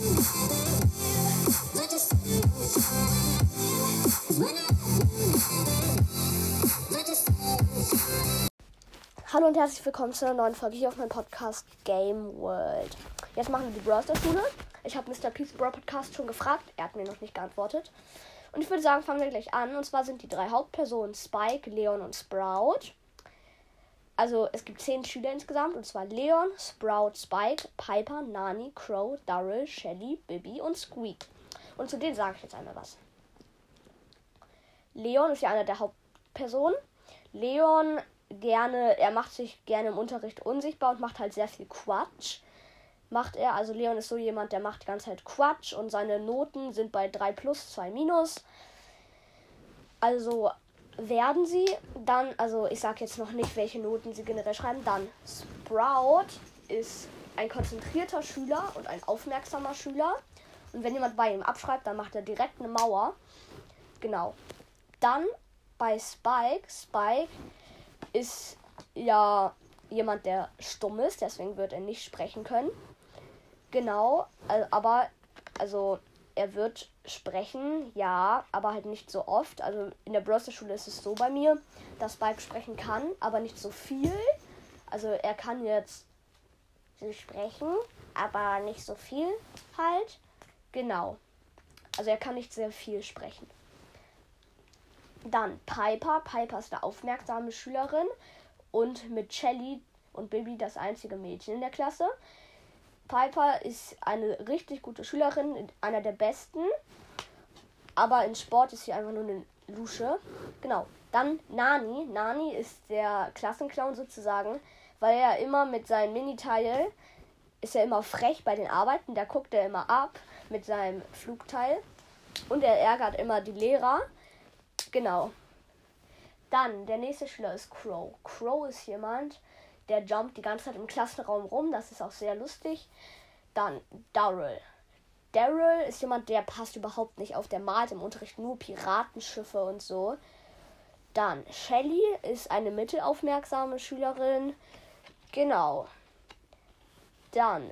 Hallo und herzlich willkommen zu einer neuen Folge hier auf meinem Podcast Game World. Jetzt machen wir die Browser Schule. Ich habe Mr. Peace Bro Podcast schon gefragt, er hat mir noch nicht geantwortet. Und ich würde sagen, fangen wir gleich an. Und zwar sind die drei Hauptpersonen Spike, Leon und Sprout. Also es gibt zehn Schüler insgesamt und zwar Leon, Sprout, Spike, Piper, Nani, Crow, Daryl, Shelly, Bibi und Squeak. Und zu denen sage ich jetzt einmal was. Leon ist ja einer der Hauptpersonen. Leon gerne, er macht sich gerne im Unterricht unsichtbar und macht halt sehr viel Quatsch. Macht er, also Leon ist so jemand, der macht die ganze Zeit Quatsch und seine Noten sind bei 3 plus, 2 minus. Also werden sie dann, also ich sage jetzt noch nicht, welche Noten sie generell schreiben, dann Sprout ist ein konzentrierter Schüler und ein aufmerksamer Schüler. Und wenn jemand bei ihm abschreibt, dann macht er direkt eine Mauer. Genau. Dann bei Spike. Spike ist ja jemand, der stumm ist, deswegen wird er nicht sprechen können. Genau, aber also er wird sprechen, ja, aber halt nicht so oft. Also in der Browser-Schule ist es so bei mir, dass Spike sprechen kann, aber nicht so viel. Also er kann jetzt sprechen, aber nicht so viel halt. Genau. Also er kann nicht sehr viel sprechen. Dann Piper. Piper ist eine aufmerksame Schülerin und mit Shelly und Bibi das einzige Mädchen in der Klasse. Piper ist eine richtig gute Schülerin, einer der besten. Aber in Sport ist sie einfach nur eine Lusche. Genau. Dann Nani. Nani ist der Klassenclown sozusagen, weil er immer mit seinem Miniteil ist er immer frech bei den Arbeiten. Da guckt er immer ab mit seinem Flugteil. Und er ärgert immer die Lehrer. Genau. Dann, der nächste Schüler ist Crow. Crow ist jemand, der jumpt die ganze Zeit im Klassenraum rum. Das ist auch sehr lustig. Dann Daryl. Daryl ist jemand, der passt überhaupt nicht auf. Der malt im Unterricht nur Piratenschiffe und so. Dann Shelly ist eine mittelaufmerksame Schülerin. Genau. Dann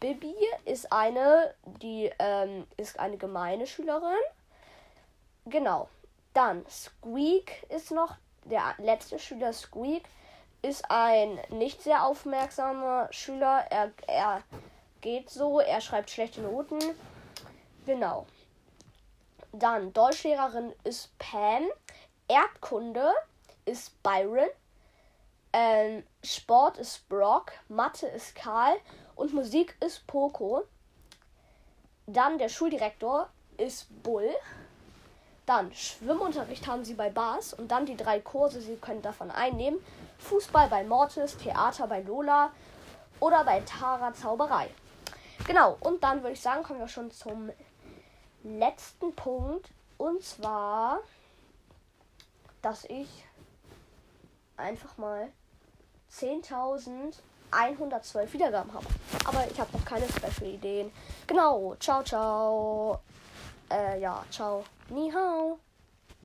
Bibi ist eine, die ähm, ist eine gemeine Schülerin. Genau. Dann Squeak ist noch der letzte Schüler. Squeak ist ein nicht sehr aufmerksamer Schüler. Er, er geht so, er schreibt schlechte Noten. Genau. Dann Deutschlehrerin ist Pam. Erdkunde ist Byron. Ähm, Sport ist Brock. Mathe ist Karl. Und Musik ist Poco. Dann der Schuldirektor ist Bull. Dann Schwimmunterricht haben sie bei Bars und dann die drei Kurse, sie können davon einnehmen. Fußball bei Mortis, Theater bei Lola oder bei Tara Zauberei. Genau, und dann würde ich sagen, kommen wir schon zum letzten Punkt. Und zwar, dass ich einfach mal 10.112 Wiedergaben habe. Aber ich habe noch keine Special-Ideen. Genau, ciao, ciao. Äh, ja, ciao. 你好。